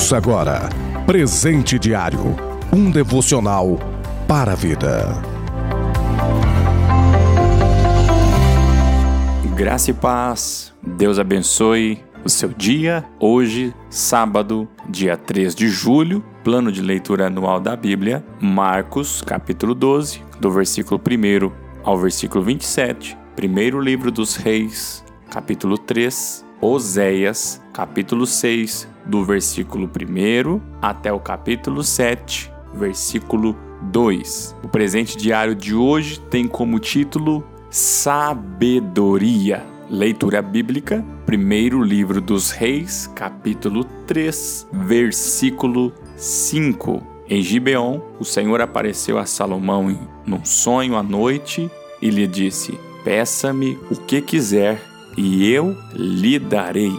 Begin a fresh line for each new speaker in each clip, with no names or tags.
Ouça agora Presente Diário um devocional para a vida.
Graça e paz, Deus abençoe o seu dia. Hoje, sábado, dia 3 de julho, plano de leitura anual da Bíblia, Marcos, capítulo 12, do versículo 1 ao versículo 27, primeiro livro dos Reis, capítulo 3, Oséias, capítulo 6, do versículo 1 até o capítulo 7, versículo 2. O presente diário de hoje tem como título Sabedoria. Leitura bíblica, primeiro livro dos Reis, capítulo 3, versículo 5. Em Gibeon, o Senhor apareceu a Salomão num sonho à noite e lhe disse: Peça-me o que quiser e eu lhe darei.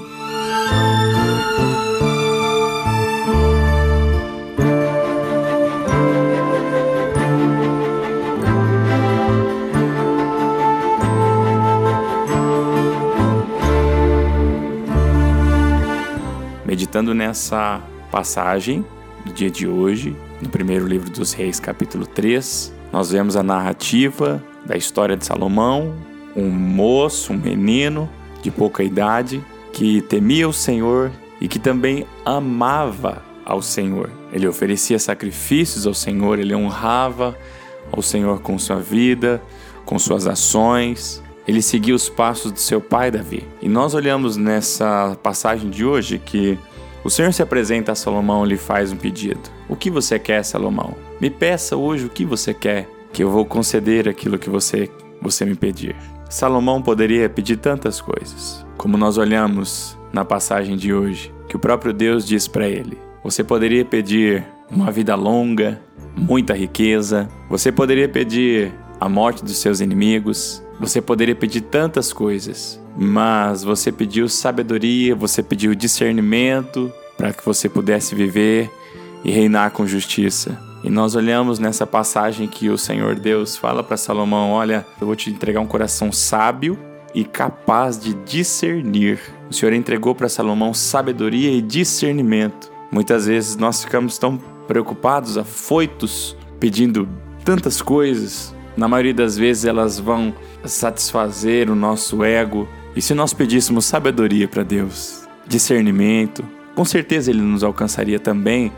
Meditando nessa passagem do dia de hoje, no primeiro livro dos Reis, capítulo 3, nós vemos a narrativa da história de Salomão, um moço, um menino de pouca idade que temia o Senhor e que também amava ao Senhor. Ele oferecia sacrifícios ao Senhor, ele honrava ao Senhor com sua vida, com suas ações. Ele seguia os passos de seu pai Davi. E nós olhamos nessa passagem de hoje que o Senhor se apresenta a Salomão e lhe faz um pedido. O que você quer, Salomão? Me peça hoje o que você quer, que eu vou conceder aquilo que você, você me pedir. Salomão poderia pedir tantas coisas, como nós olhamos na passagem de hoje, que o próprio Deus diz para ele: Você poderia pedir uma vida longa, muita riqueza, você poderia pedir a morte dos seus inimigos, você poderia pedir tantas coisas, mas você pediu sabedoria, você pediu discernimento para que você pudesse viver e reinar com justiça. E nós olhamos nessa passagem que o Senhor Deus fala para Salomão: Olha, eu vou te entregar um coração sábio e capaz de discernir. O Senhor entregou para Salomão sabedoria e discernimento. Muitas vezes nós ficamos tão preocupados, afoitos, pedindo tantas coisas. Na maioria das vezes elas vão satisfazer o nosso ego. E se nós pedíssemos sabedoria para Deus, discernimento, com certeza Ele nos alcançaria também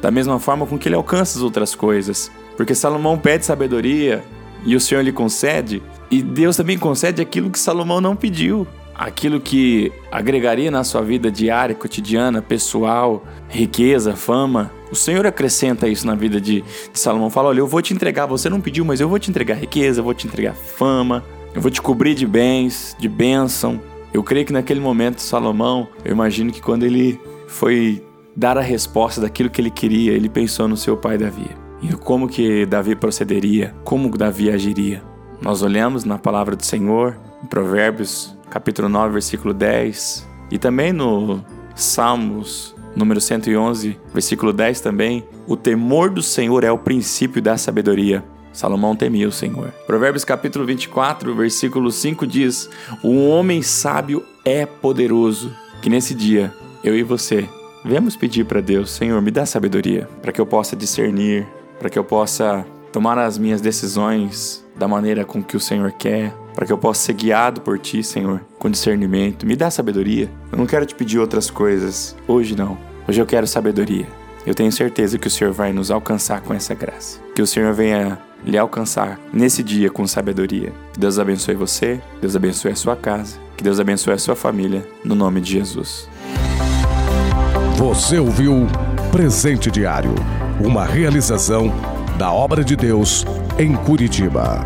da mesma forma com que ele alcança as outras coisas. Porque Salomão pede sabedoria e o Senhor lhe concede, e Deus também concede aquilo que Salomão não pediu. Aquilo que agregaria na sua vida diária, cotidiana, pessoal, riqueza, fama. O Senhor acrescenta isso na vida de, de Salomão. Fala: Olha, eu vou te entregar, você não pediu, mas eu vou te entregar riqueza, eu vou te entregar fama, eu vou te cobrir de bens, de bênção. Eu creio que naquele momento, Salomão, eu imagino que quando ele foi dar a resposta daquilo que ele queria, ele pensou no seu pai Davi. E como que Davi procederia, como Davi agiria. Nós olhamos na palavra do Senhor, em Provérbios, capítulo 9, versículo 10, e também no Salmos, número 111, versículo 10 também, o temor do Senhor é o princípio da sabedoria. Salomão temia o Senhor. Provérbios capítulo 24, versículo 5 diz: "O homem sábio é poderoso". Que nesse dia eu e você Vemos pedir para Deus, Senhor, me dá sabedoria para que eu possa discernir, para que eu possa tomar as minhas decisões da maneira com que o Senhor quer, para que eu possa ser guiado por Ti, Senhor, com discernimento. Me dá sabedoria. Eu não quero te pedir outras coisas. Hoje não. Hoje eu quero sabedoria. Eu tenho certeza que o Senhor vai nos alcançar com essa graça. Que o Senhor venha lhe alcançar nesse dia com sabedoria. Que Deus abençoe você, Deus abençoe a sua casa, que Deus abençoe a sua família, no nome de Jesus.
Você ouviu Presente Diário, uma realização da obra de Deus em Curitiba.